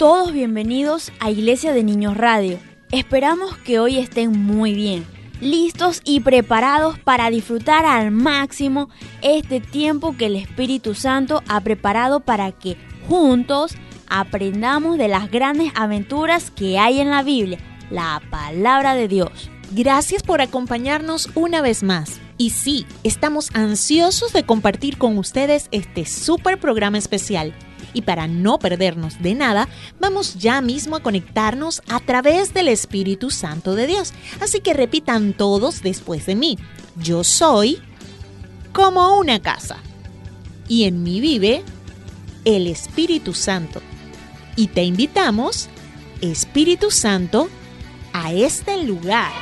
Todos bienvenidos a Iglesia de Niños Radio. Esperamos que hoy estén muy bien, listos y preparados para disfrutar al máximo este tiempo que el Espíritu Santo ha preparado para que juntos aprendamos de las grandes aventuras que hay en la Biblia, la palabra de Dios. Gracias por acompañarnos una vez más. Y sí, estamos ansiosos de compartir con ustedes este super programa especial y para no perdernos de nada, vamos ya mismo a conectarnos a través del Espíritu Santo de Dios. Así que repitan todos después de mí. Yo soy como una casa y en mí vive el Espíritu Santo. Y te invitamos, Espíritu Santo, a este lugar.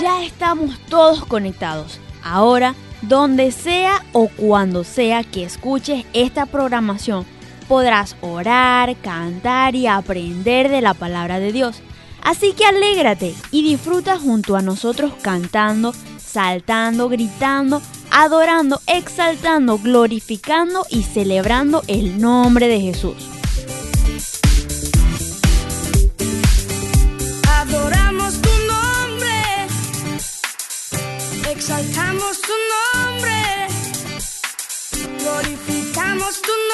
Ya estamos todos conectados. Ahora donde sea o cuando sea que escuches esta programación, podrás orar, cantar y aprender de la palabra de Dios. Así que alégrate y disfruta junto a nosotros cantando, saltando, gritando, adorando, exaltando, glorificando y celebrando el nombre de Jesús. Exaltamos tu nombre. glorificamos tu nombre,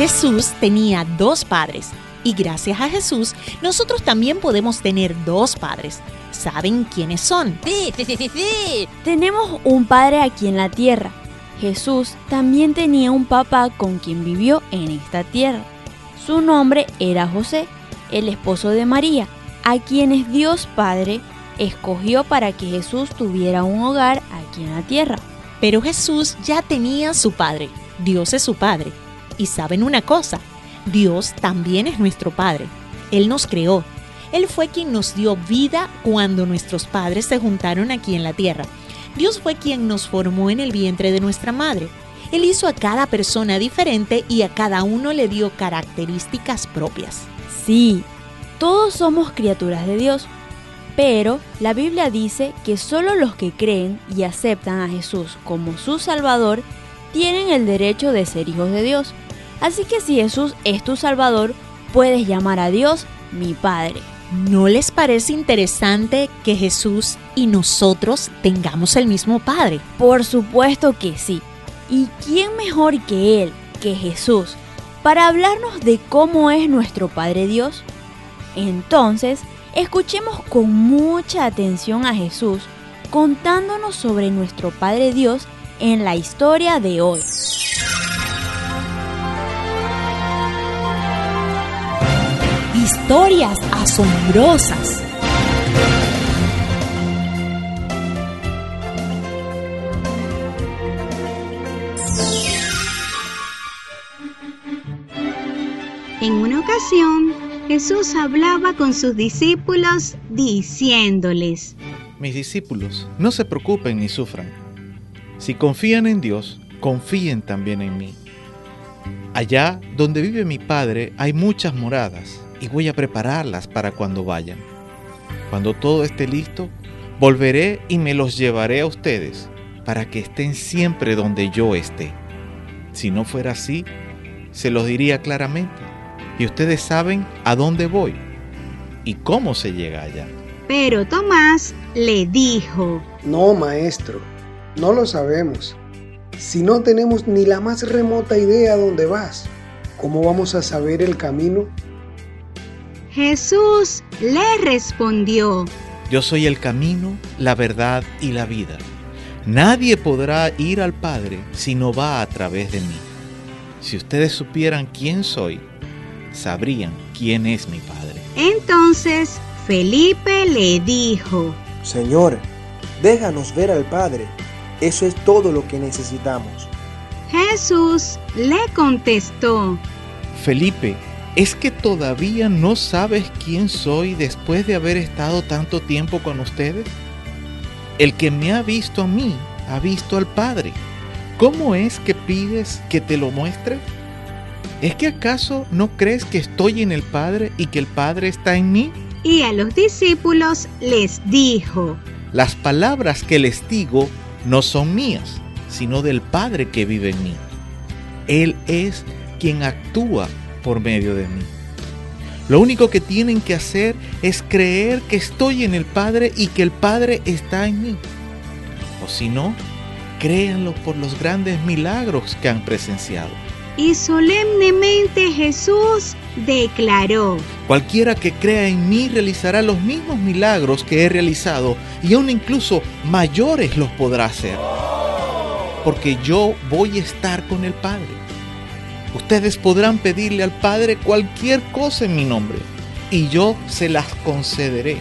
Jesús tenía dos padres y gracias a Jesús nosotros también podemos tener dos padres. ¿Saben quiénes son? Sí, sí, sí, sí, sí. Tenemos un padre aquí en la tierra. Jesús también tenía un papá con quien vivió en esta tierra. Su nombre era José, el esposo de María, a quienes Dios Padre escogió para que Jesús tuviera un hogar aquí en la tierra. Pero Jesús ya tenía su Padre. Dios es su Padre. Y saben una cosa, Dios también es nuestro Padre. Él nos creó. Él fue quien nos dio vida cuando nuestros padres se juntaron aquí en la tierra. Dios fue quien nos formó en el vientre de nuestra madre. Él hizo a cada persona diferente y a cada uno le dio características propias. Sí, todos somos criaturas de Dios, pero la Biblia dice que solo los que creen y aceptan a Jesús como su Salvador tienen el derecho de ser hijos de Dios. Así que si Jesús es tu Salvador, puedes llamar a Dios mi Padre. ¿No les parece interesante que Jesús y nosotros tengamos el mismo Padre? Por supuesto que sí. ¿Y quién mejor que Él, que Jesús, para hablarnos de cómo es nuestro Padre Dios? Entonces, escuchemos con mucha atención a Jesús contándonos sobre nuestro Padre Dios en la historia de hoy. Historias asombrosas. En una ocasión, Jesús hablaba con sus discípulos diciéndoles, Mis discípulos, no se preocupen ni sufran. Si confían en Dios, confíen también en mí. Allá donde vive mi Padre hay muchas moradas y voy a prepararlas para cuando vayan. Cuando todo esté listo, volveré y me los llevaré a ustedes para que estén siempre donde yo esté. Si no fuera así, se los diría claramente. Y ustedes saben a dónde voy y cómo se llega allá. pero Tomás le dijo, No, maestro, no lo sabemos. Si no tenemos ni la más remota idea a dónde vas, ¿cómo vamos a saber el camino? Jesús le respondió, Yo soy el camino, la verdad y la vida. Nadie podrá ir al Padre si no va a través de mí. Si ustedes supieran quién soy, sabrían quién es mi Padre. entonces Felipe le dijo, Señor, déjanos ver al Padre. Eso es todo lo que necesitamos. Jesús le contestó, Felipe, ¿es que todavía no sabes quién soy después de haber estado tanto tiempo con ustedes? El que me ha visto a mí, ha visto al Padre. ¿Cómo es que pides que te lo muestre? ¿Es que acaso no crees que estoy en el Padre y que el Padre está en mí? y a los discípulos les dijo, Las palabras que les digo no son mías, sino del Padre que vive en mí. Él es quien actúa por medio de mí. Lo único que tienen que hacer es creer que estoy en el Padre y que el Padre está en mí. O si no, créanlo por los grandes milagros que han presenciado. y solemnemente Jesús declaró, Cualquiera que crea en mí realizará los mismos milagros que he realizado y aún incluso mayores los podrá hacer. Porque yo voy a estar con el Padre. Ustedes podrán pedirle al Padre cualquier cosa en mi nombre y yo se las concederé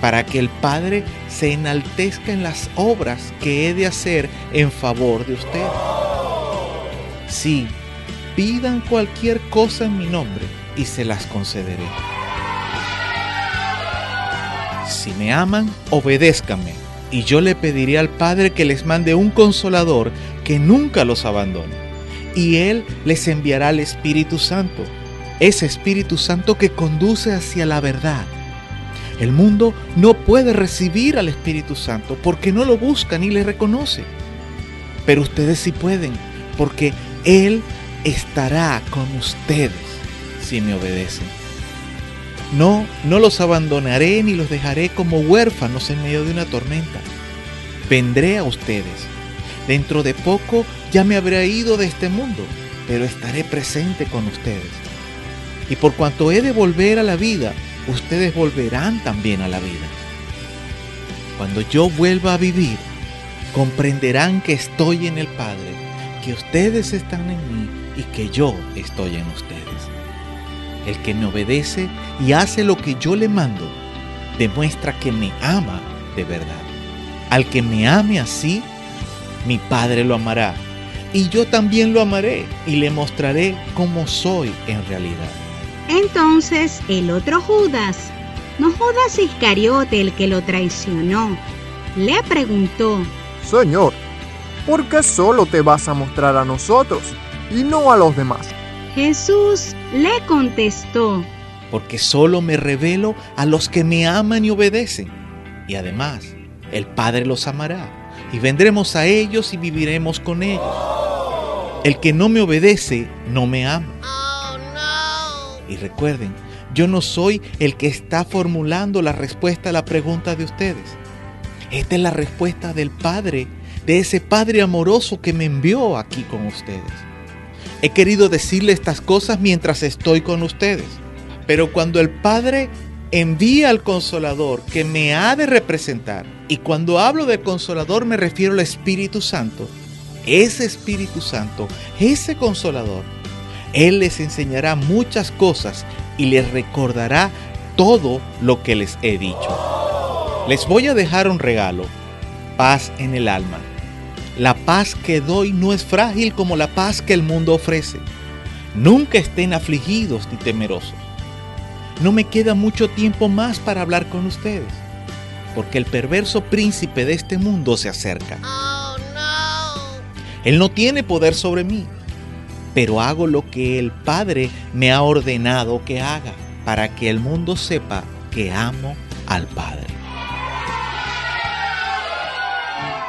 para que el Padre se enaltezca en las obras que he de hacer en favor de ustedes. Sí, pidan cualquier cosa en mi nombre y se las concederé. Si me aman, obedézcanme, y yo le pediré al Padre que les mande un consolador que nunca los abandone, y Él les enviará el Espíritu Santo, ese Espíritu Santo que conduce hacia la verdad. El mundo no puede recibir al Espíritu Santo porque no lo busca ni le reconoce. Pero ustedes sí pueden, porque Él estará con ustedes si me obedecen. No, no los abandonaré ni los dejaré como huérfanos en medio de una tormenta. vendré a ustedes. Dentro de poco ya me habré ido de este mundo, pero estaré presente con ustedes. Y por cuanto he de volver a la vida, ustedes volverán también a la vida. Cuando yo vuelva a vivir, comprenderán que estoy en el Padre, que ustedes están en mí y que yo estoy en ustedes. El que me obedece y hace lo que yo le mando, demuestra que me ama de verdad. Al que me ame así, mi Padre lo amará, y yo también lo amaré y le mostraré cómo soy en realidad. Entonces el otro Judas, no Judas Iscariote el que lo traicionó, le preguntó, Señor, ¿por qué solo te vas a mostrar a nosotros y no a los demás? Jesús le contestó, porque solo me revelo a los que me aman y obedecen. Y además, el Padre los amará, y vendremos a ellos y viviremos con ellos. El que no me obedece, no me ama. Y recuerden, yo no soy el que está formulando la respuesta a la pregunta de ustedes. Esta es la respuesta del Padre, de ese Padre amoroso que me envió aquí con ustedes. He querido decirle estas cosas mientras estoy con ustedes, pero cuando el Padre envía al consolador que me ha de representar, y cuando hablo del consolador me refiero al Espíritu Santo, ese Espíritu Santo, ese consolador, Él les enseñará muchas cosas y les recordará todo lo que les he dicho. Les voy a dejar un regalo, paz en el alma. La paz que doy no es frágil como la paz que el mundo ofrece. Nunca estén afligidos ni temerosos. No me queda mucho tiempo más para hablar con ustedes, porque el perverso príncipe de este mundo se acerca. Él no tiene poder sobre mí, pero hago lo que el Padre me ha ordenado que haga, para que el mundo sepa que amo al Padre.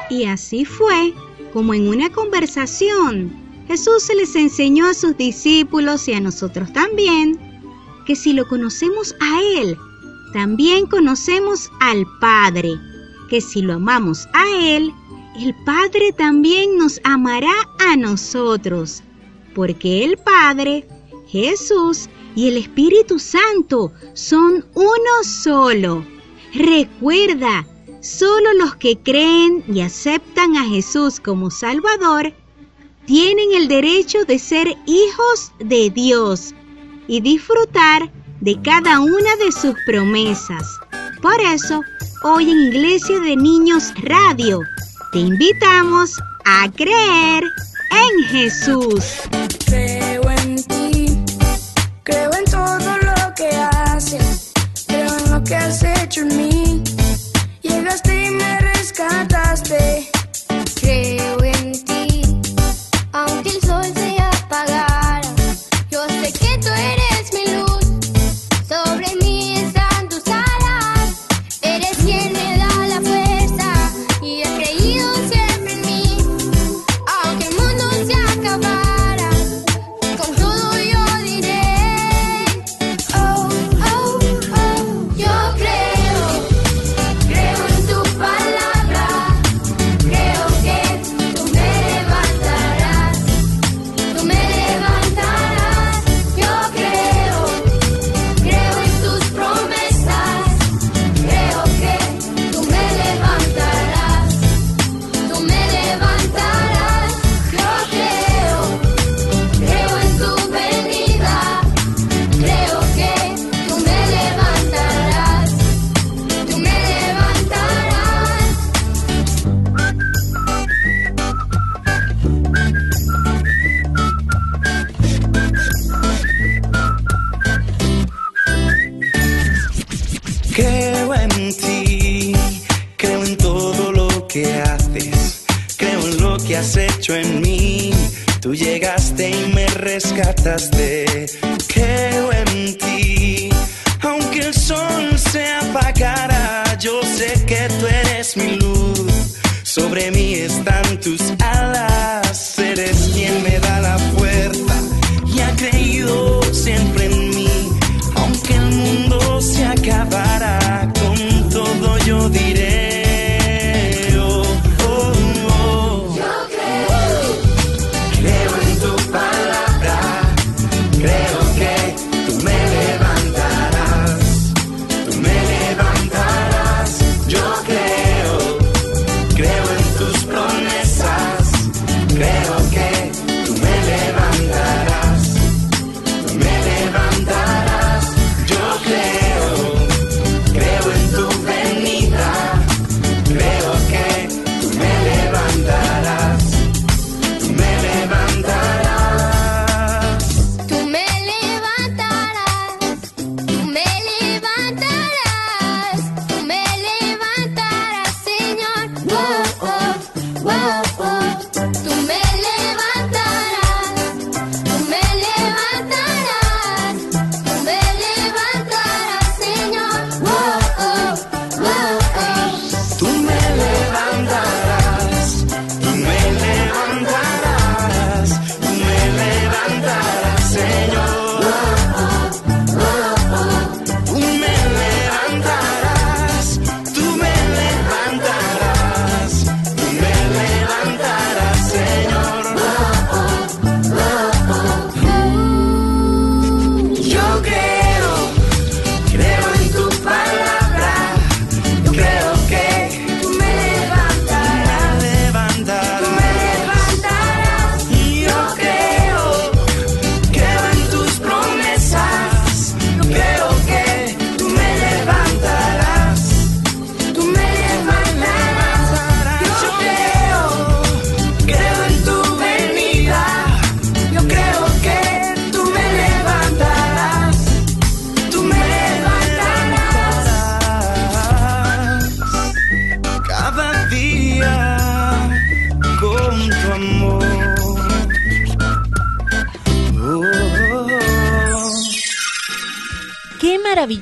Y así fue como en una conversación Jesús se les enseñó a sus discípulos y a nosotros también que si lo conocemos a Él, también conocemos al Padre, que si lo amamos a Él, el Padre también nos amará a nosotros, porque el Padre, Jesús y el Espíritu Santo son uno solo. Recuerda, solo los que creen y aceptan a Jesús como Salvador tienen el derecho de ser hijos de Dios y disfrutar de cada una de sus promesas. Por eso, hoy en Iglesia de Niños Radio, te invitamos a creer en Jesús. Creo en ti, creo en todo lo que haces, creo en lo que has hecho en mí. Llegaste y me rescataste.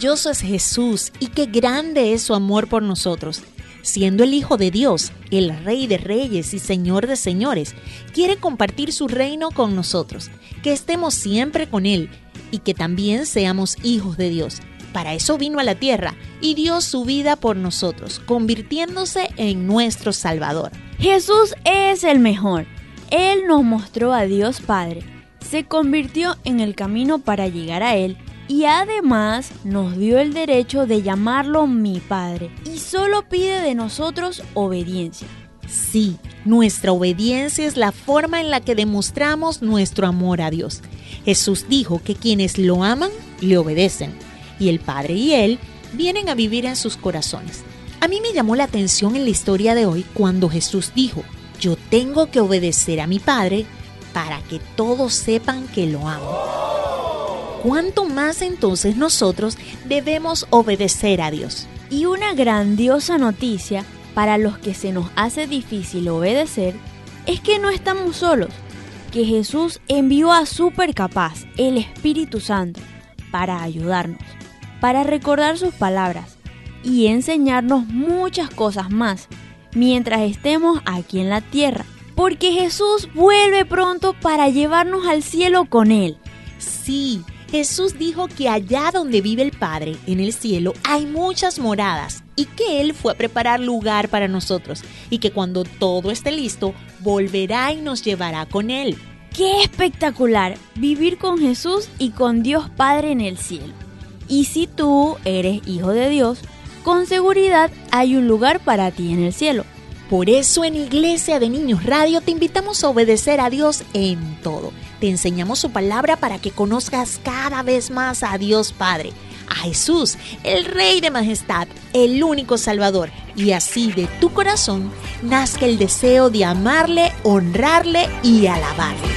Es Jesús y qué grande es su amor por nosotros. Siendo el Hijo de Dios, el Rey de Reyes y Señor de Señores, quiere compartir su reino con nosotros, que estemos siempre con Él y que también seamos hijos de Dios. Para eso vino a la tierra y dio su vida por nosotros, convirtiéndose en nuestro Salvador. Jesús es el mejor. Él nos mostró a Dios Padre, se convirtió en el camino para llegar a Él y además nos dio el derecho de llamarlo mi Padre y solo pide de nosotros obediencia. Sí, nuestra obediencia es la forma en la que demostramos nuestro amor a Dios. Jesús dijo que quienes lo aman, le obedecen, y el Padre y Él vienen a vivir en sus corazones. A mí me llamó la atención en la historia de hoy cuando Jesús dijo, yo tengo que obedecer a mi Padre para que todos sepan que lo amo. ¿Cuánto más entonces nosotros debemos obedecer a Dios? Y una grandiosa noticia para los que se nos hace difícil obedecer es que no estamos solos, que Jesús envió a Supercapaz, el Espíritu Santo, para ayudarnos, para recordar sus palabras y enseñarnos muchas cosas más mientras estemos aquí en la tierra, porque Jesús vuelve pronto para llevarnos al cielo con Él. Sí, Jesús dijo que allá donde vive el Padre, en el cielo, hay muchas moradas y que Él fue a preparar lugar para nosotros y que cuando todo esté listo, volverá y nos llevará con Él. ¡Qué espectacular! Vivir con Jesús y con Dios Padre en el cielo. Y si tú eres hijo de Dios, con seguridad hay un lugar para ti en el cielo. Por eso en Iglesia de Niños Radio te invitamos a obedecer a Dios en todo. Te enseñamos su palabra para que conozcas cada vez más a Dios Padre, a Jesús, el Rey de Majestad, el único Salvador, y así de tu corazón nazca el deseo de amarle, honrarle y alabarle.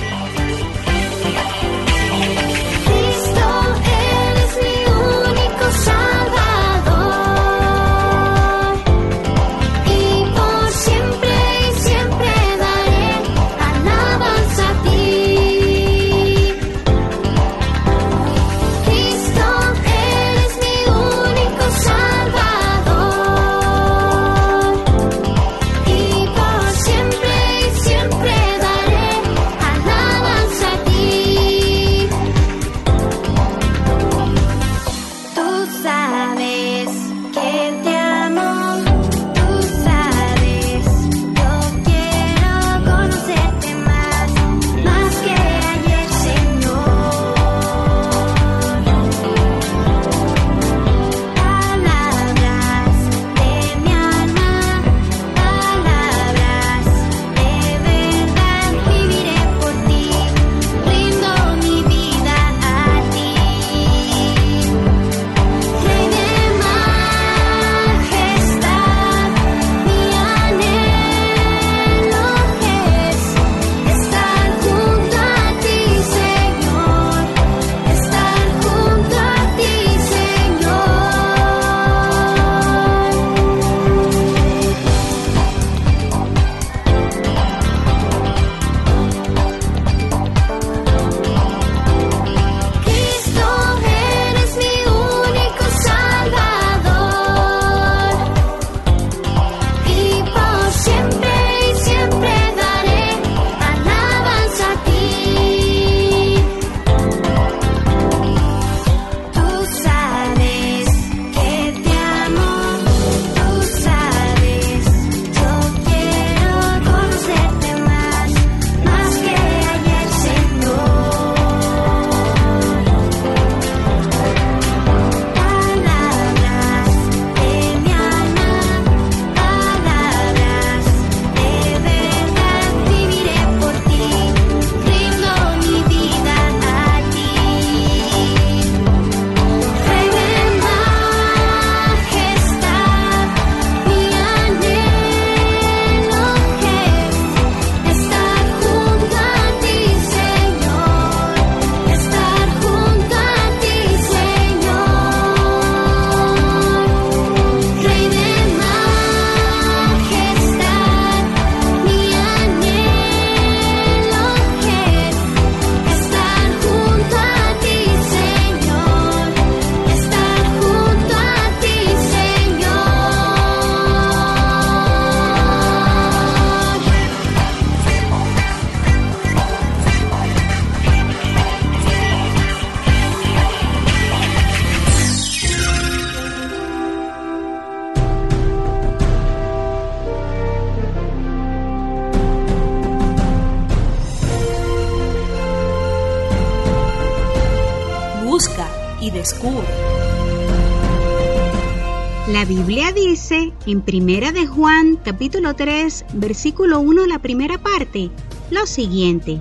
La Biblia dice en Primera de Juan, capítulo 3, versículo 1, la primera parte, lo siguiente: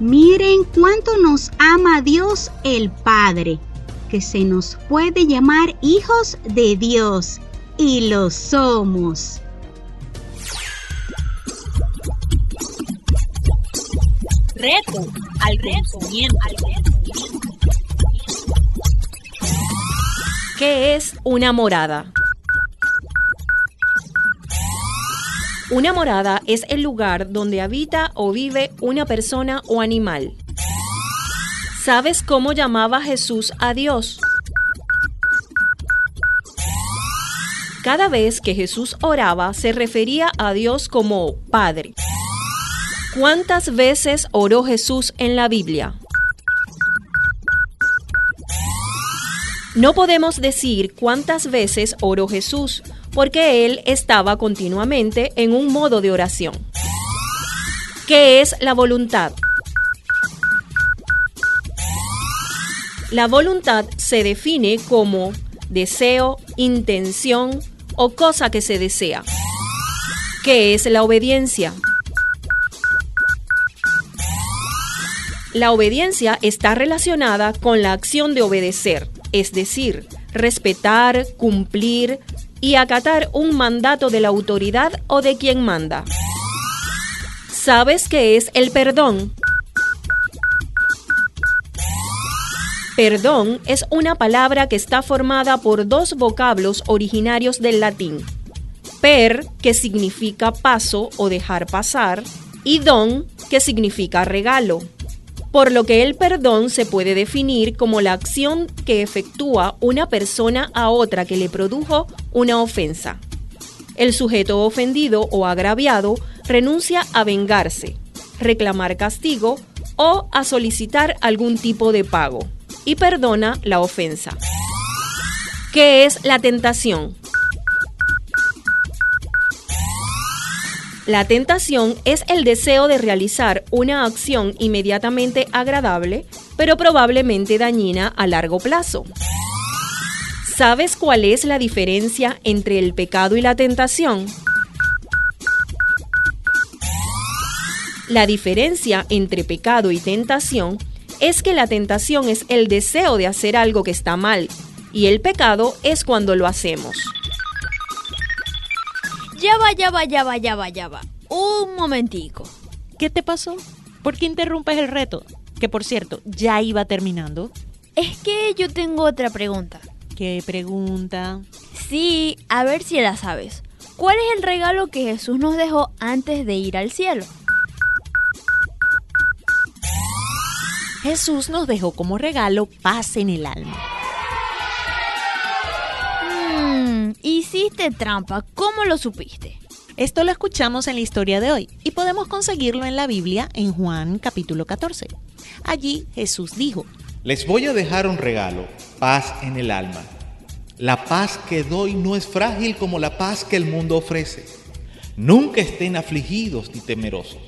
Miren cuánto nos ama Dios el Padre, que se nos puede llamar hijos de Dios, y lo somos. Reto al conocimiento. ¿Qué es una morada? Una morada es el lugar donde habita o vive una persona o animal. ¿Sabes cómo llamaba Jesús a Dios? Cada vez que Jesús oraba se refería a Dios como Padre. ¿Cuántas veces oró Jesús en la Biblia? No podemos decir cuántas veces oró Jesús, porque él estaba continuamente en un modo de oración. ¿Qué es la voluntad? La voluntad se define como deseo, intención o cosa que se desea. ¿Qué es la obediencia? La obediencia está relacionada con la acción de obedecer es decir, respetar, cumplir y acatar un mandato de la autoridad o de quien manda. ¿Sabes qué es el perdón? Perdón es una palabra que está formada por dos vocablos originarios del latín. Per, que significa paso o dejar pasar, y don, que significa regalo por lo que el perdón se puede definir como la acción que efectúa una persona a otra que le produjo una ofensa. El sujeto ofendido o agraviado renuncia a vengarse, reclamar castigo o a solicitar algún tipo de pago y perdona la ofensa. ¿Qué es la tentación? La tentación es el deseo de realizar una acción inmediatamente agradable, pero probablemente dañina a largo plazo. ¿Sabes cuál es la diferencia entre el pecado y la tentación? La diferencia entre pecado y tentación es que la tentación es el deseo de hacer algo que está mal y el pecado es cuando lo hacemos. Ya va, ya va, ya va, ya va, ya va. Un momentico. ¿Qué te pasó? ¿Por qué interrumpes el reto? Que por cierto, ya iba terminando. Es que yo tengo otra pregunta. ¿Qué pregunta? Sí, a ver si la sabes. ¿Cuál es el regalo que Jesús nos dejó antes de ir al cielo? Jesús nos dejó como regalo paz en el alma. Hiciste trampa. ¿Cómo lo supiste? Esto lo escuchamos en la historia de hoy y podemos conseguirlo en la Biblia en Juan capítulo 14. Allí Jesús dijo, Les voy a dejar un regalo, paz en el alma. La paz que doy no es frágil como la paz que el mundo ofrece. Nunca estén afligidos ni temerosos.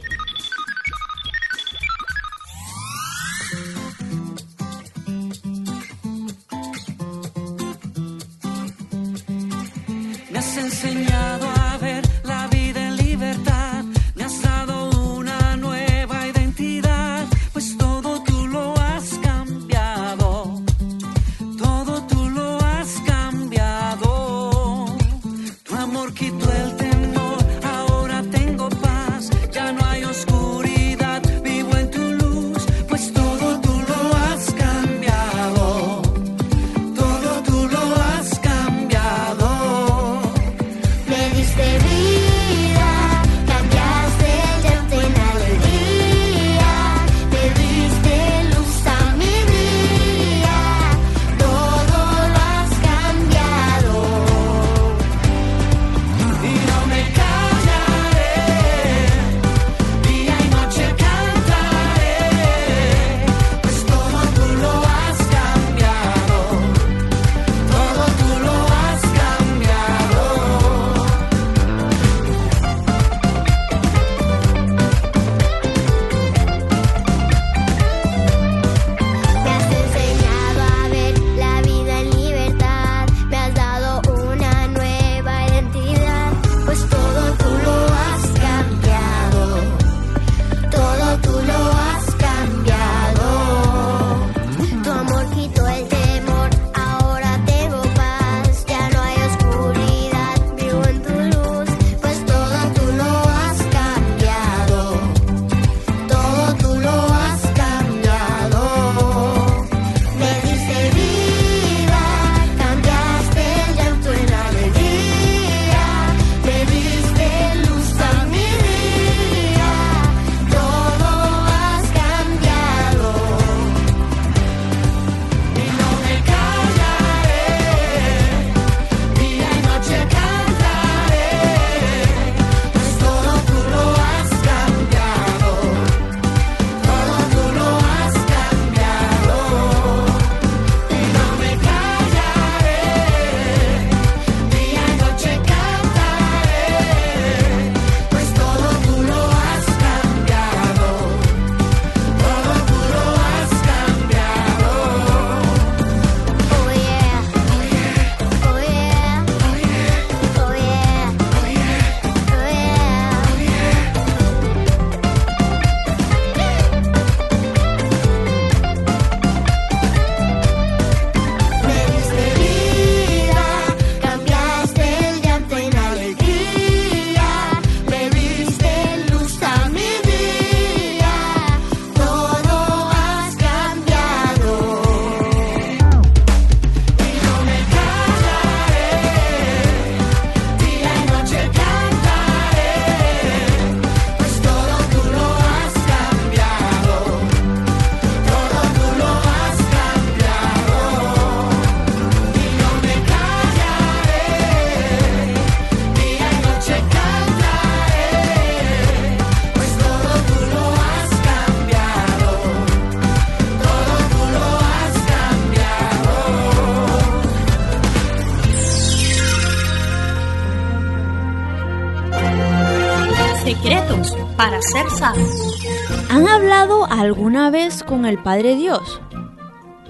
¿Han hablado alguna vez con el Padre Dios?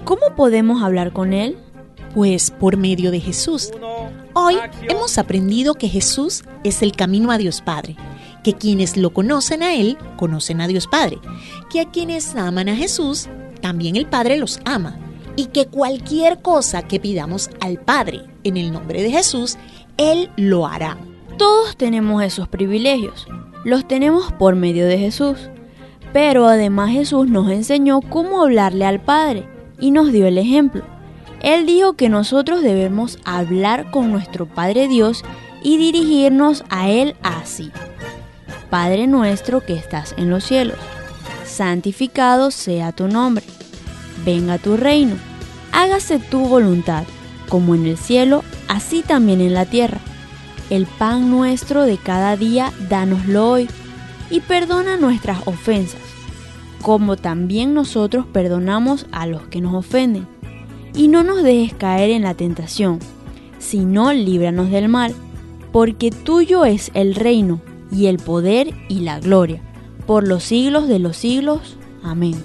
¿Cómo podemos hablar con Él? Pues por medio de Jesús. Hoy hemos aprendido que Jesús es el camino a Dios Padre, que quienes lo conocen a Él conocen a Dios Padre, que a quienes aman a Jesús, también el Padre los ama, y que cualquier cosa que pidamos al Padre en el nombre de Jesús, Él lo hará. Todos tenemos esos privilegios, los tenemos por medio de Jesús, pero además Jesús nos enseñó cómo hablarle al Padre y nos dio el ejemplo. Él dijo que nosotros debemos hablar con nuestro Padre Dios y dirigirnos a Él así. Padre nuestro que estás en los cielos, santificado sea tu nombre, venga tu reino, hágase tu voluntad, como en el cielo, así también en la tierra. El pan nuestro de cada día, dánoslo hoy, y perdona nuestras ofensas, como también nosotros perdonamos a los que nos ofenden. Y no nos dejes caer en la tentación, sino líbranos del mal, porque tuyo es el reino, y el poder y la gloria, por los siglos de los siglos. Amén.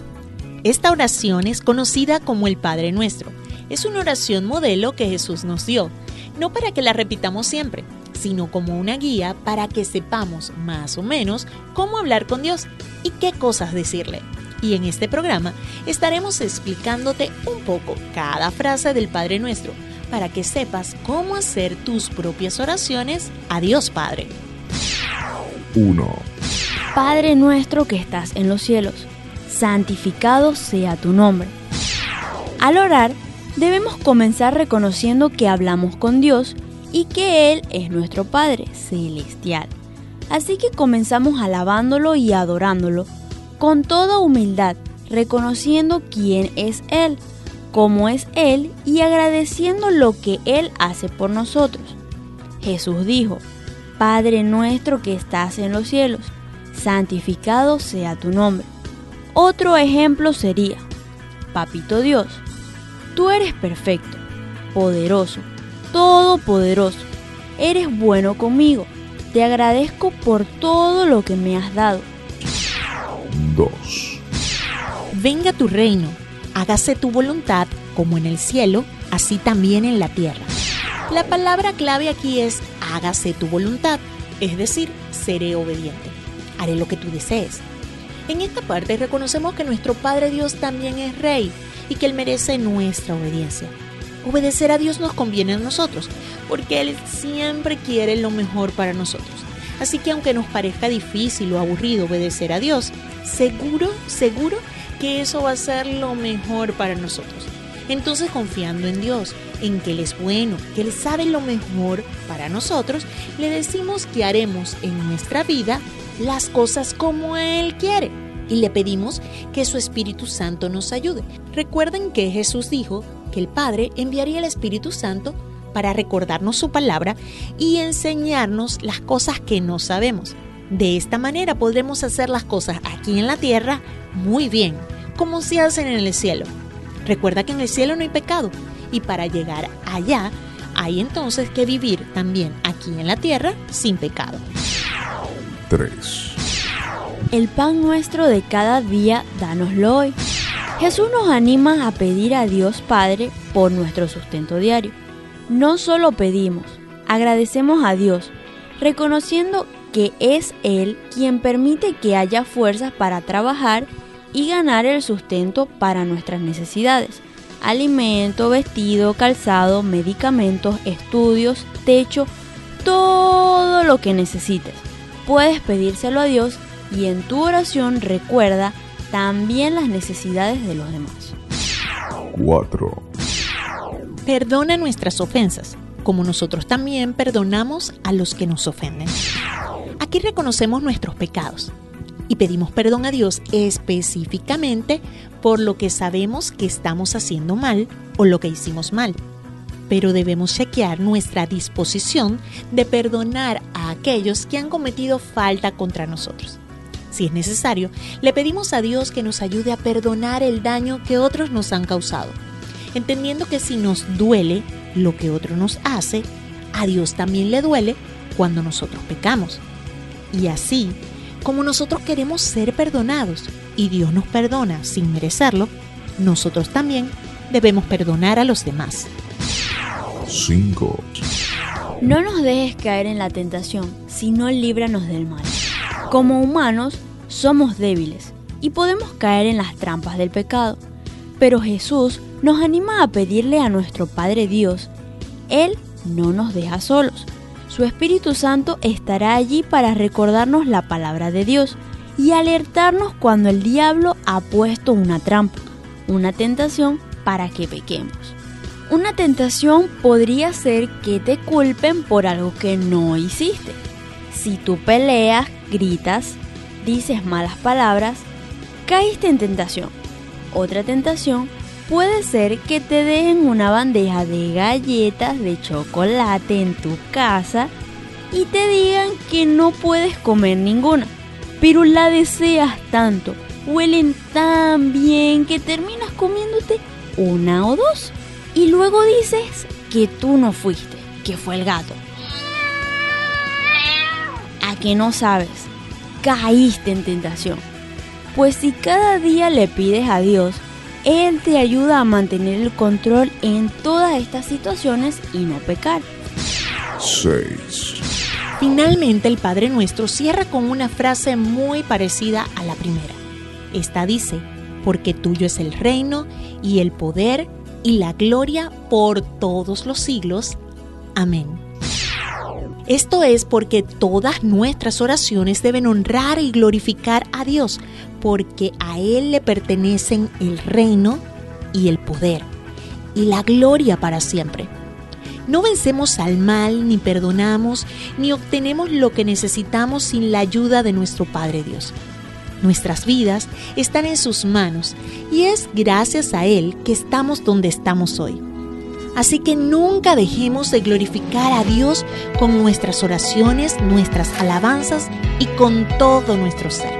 Esta oración es conocida como el Padre Nuestro. Es una oración modelo que Jesús nos dio, no para que la repitamos siempre, sino como una guía para que sepamos más o menos cómo hablar con Dios y qué cosas decirle. Y en este programa estaremos explicándote un poco cada frase del Padre Nuestro para que sepas cómo hacer tus propias oraciones a Dios Padre. 1. Padre nuestro que estás en los cielos, santificado sea tu nombre. Al orar, debemos comenzar reconociendo que hablamos con Dios y que Él es nuestro Padre celestial. Así que comenzamos alabándolo y adorándolo con toda humildad, reconociendo quién es Él, cómo es Él y agradeciendo lo que Él hace por nosotros. Jesús dijo, Padre nuestro que estás en los cielos, santificado sea tu nombre. Otro ejemplo sería, Papito Dios, tú eres perfecto, poderoso, todopoderoso, eres bueno conmigo, te agradezco por todo lo que me has dado. 2. Venga tu reino, hágase tu voluntad como en el cielo, así también en la tierra. La palabra clave aquí es hágase tu voluntad, es decir, seré obediente, haré lo que tú desees. En esta parte reconocemos que nuestro Padre Dios también es Rey y que Él merece nuestra obediencia. Obedecer a Dios nos conviene a nosotros, porque Él siempre quiere lo mejor para nosotros. Así que aunque nos parezca difícil o aburrido obedecer a Dios, seguro, seguro que eso va a ser lo mejor para nosotros. Entonces confiando en Dios, en que Él es bueno, que Él sabe lo mejor para nosotros, le decimos que haremos en nuestra vida las cosas como Él quiere. Y le pedimos que su Espíritu Santo nos ayude. Recuerden que Jesús dijo que el Padre enviaría el Espíritu Santo para recordarnos su palabra y enseñarnos las cosas que no sabemos. De esta manera podremos hacer las cosas aquí en la tierra muy bien, como se hacen en el cielo. Recuerda que en el cielo no hay pecado y para llegar allá hay entonces que vivir también aquí en la tierra sin pecado. 3. El pan nuestro de cada día, dánoslo hoy. Jesús nos anima a pedir a Dios Padre por nuestro sustento diario. No solo pedimos, agradecemos a Dios, reconociendo que es Él quien permite que haya fuerzas para trabajar y ganar el sustento para nuestras necesidades. Alimento, vestido, calzado, medicamentos, estudios, techo, todo lo que necesites. Puedes pedírselo a Dios y en tu oración recuerda también las necesidades de los demás. 4. Perdona nuestras ofensas, como nosotros también perdonamos a los que nos ofenden. Aquí reconocemos nuestros pecados y pedimos perdón a Dios específicamente por lo que sabemos que estamos haciendo mal o lo que hicimos mal. Pero debemos chequear nuestra disposición de perdonar a aquellos que han cometido falta contra nosotros. Si es necesario, le pedimos a Dios que nos ayude a perdonar el daño que otros nos han causado, entendiendo que si nos duele lo que otro nos hace, a Dios también le duele cuando nosotros pecamos. Y así, como nosotros queremos ser perdonados y Dios nos perdona sin merecerlo, nosotros también debemos perdonar a los demás. 5. No nos dejes caer en la tentación, sino líbranos del mal. Como humanos, somos débiles y podemos caer en las trampas del pecado. Pero Jesús nos anima a pedirle a nuestro Padre Dios. Él no nos deja solos. Su Espíritu Santo estará allí para recordarnos la palabra de Dios y alertarnos cuando el diablo ha puesto una trampa, una tentación para que pequemos. Una tentación podría ser que te culpen por algo que no hiciste. Si tú peleas, gritas, dices malas palabras, caíste en tentación. Otra tentación puede ser que te dejen una bandeja de galletas de chocolate en tu casa y te digan que no puedes comer ninguna, pero la deseas tanto, huelen tan bien que terminas comiéndote una o dos y luego dices que tú no fuiste, que fue el gato. ¿A que no sabes? Caíste en tentación. Pues si cada día le pides a Dios, Él te ayuda a mantener el control en todas estas situaciones y no pecar. 6. Finalmente el Padre Nuestro cierra con una frase muy parecida a la primera. Esta dice, porque tuyo es el reino y el poder y la gloria por todos los siglos. Amén. Esto es porque todas nuestras oraciones deben honrar y glorificar a Dios, porque a Él le pertenecen el reino y el poder y la gloria para siempre. No vencemos al mal, ni perdonamos, ni obtenemos lo que necesitamos sin la ayuda de nuestro Padre Dios. Nuestras vidas están en sus manos y es gracias a Él que estamos donde estamos hoy. Así que nunca dejemos de glorificar a Dios con nuestras oraciones, nuestras alabanzas y con todo nuestro ser.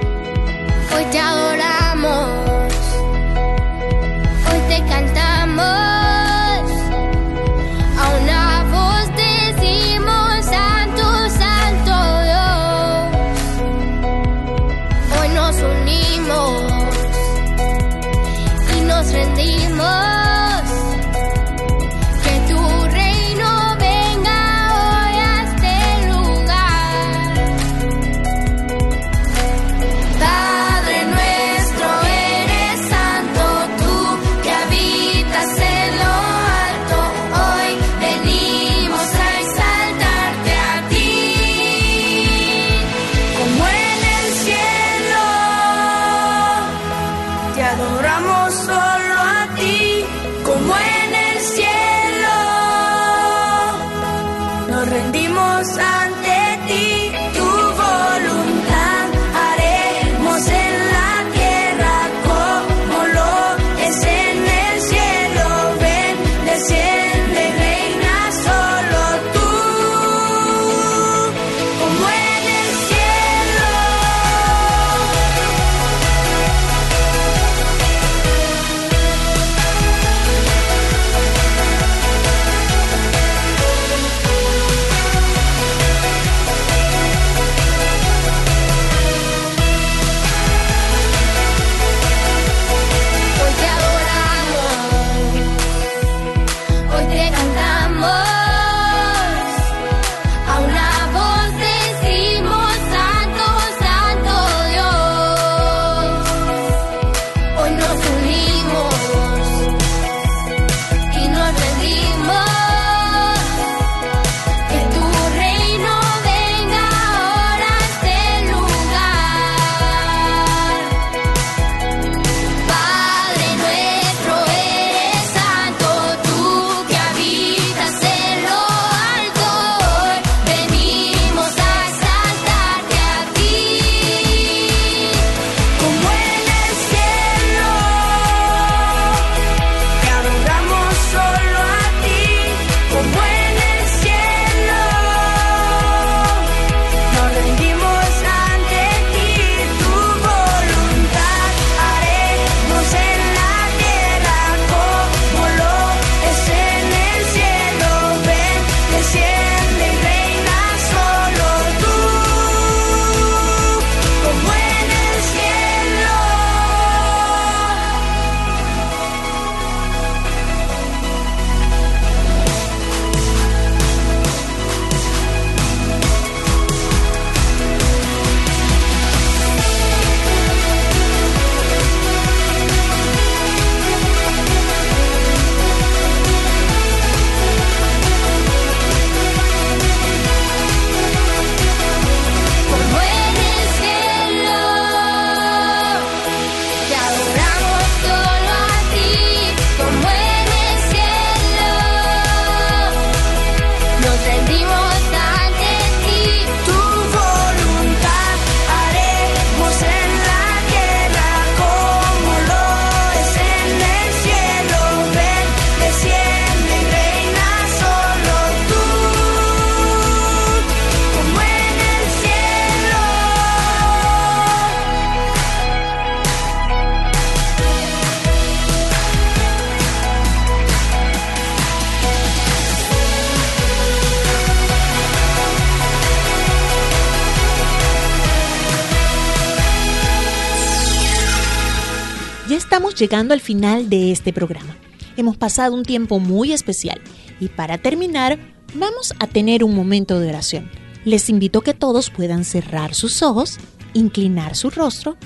Estamos llegando al final de este programa. Hemos pasado un tiempo muy especial y para terminar vamos a tener un momento de oración. Les invito a que todos puedan cerrar sus ojos, inclinar su rostro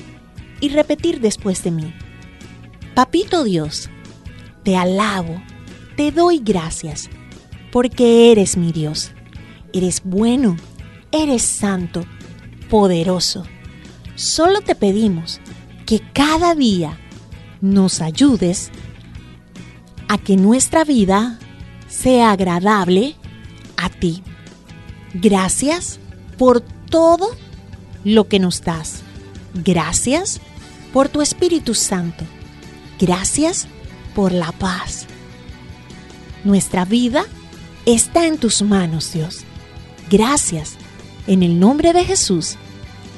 y repetir después de mí. Papito Dios, te alabo, te doy gracias, porque eres mi Dios. Eres bueno, eres santo, poderoso. Solo te pedimos que cada día nos ayudes a que nuestra vida sea agradable a ti. Gracias por todo lo que nos das. Gracias por tu Espíritu Santo. Gracias por la paz. Nuestra vida está en tus manos, Dios. Gracias. En el nombre de Jesús.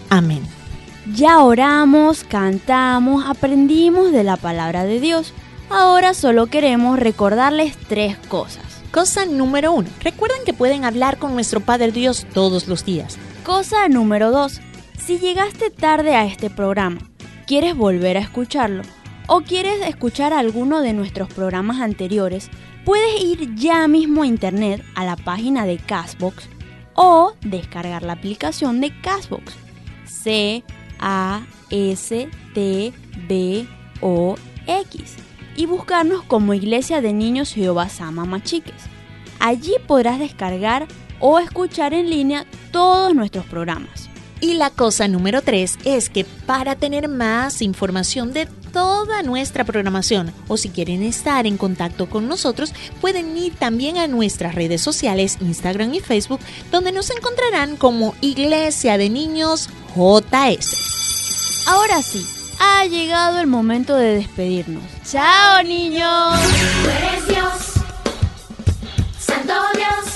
Amén. Ya oramos, cantamos, aprendimos de la palabra de Dios. Ahora solo queremos recordarles tres cosas. Cosa número uno. Recuerden que pueden hablar con nuestro Padre Dios todos los días. Cosa número dos. Si llegaste tarde a este programa, quieres volver a escucharlo o quieres escuchar alguno de nuestros programas anteriores, puedes ir ya mismo a internet a la página de Castbox o descargar la aplicación de Castbox. C A S T B O X y buscarnos como Iglesia de Niños Jehová Sama Machiques. Allí podrás descargar o escuchar en línea todos nuestros programas. Y la cosa número tres es que para tener más información de toda nuestra programación o si quieren estar en contacto con nosotros pueden ir también a nuestras redes sociales Instagram y Facebook donde nos encontrarán como Iglesia de Niños JS. Ahora sí, ha llegado el momento de despedirnos. ¡Chao niños! Santo Dios.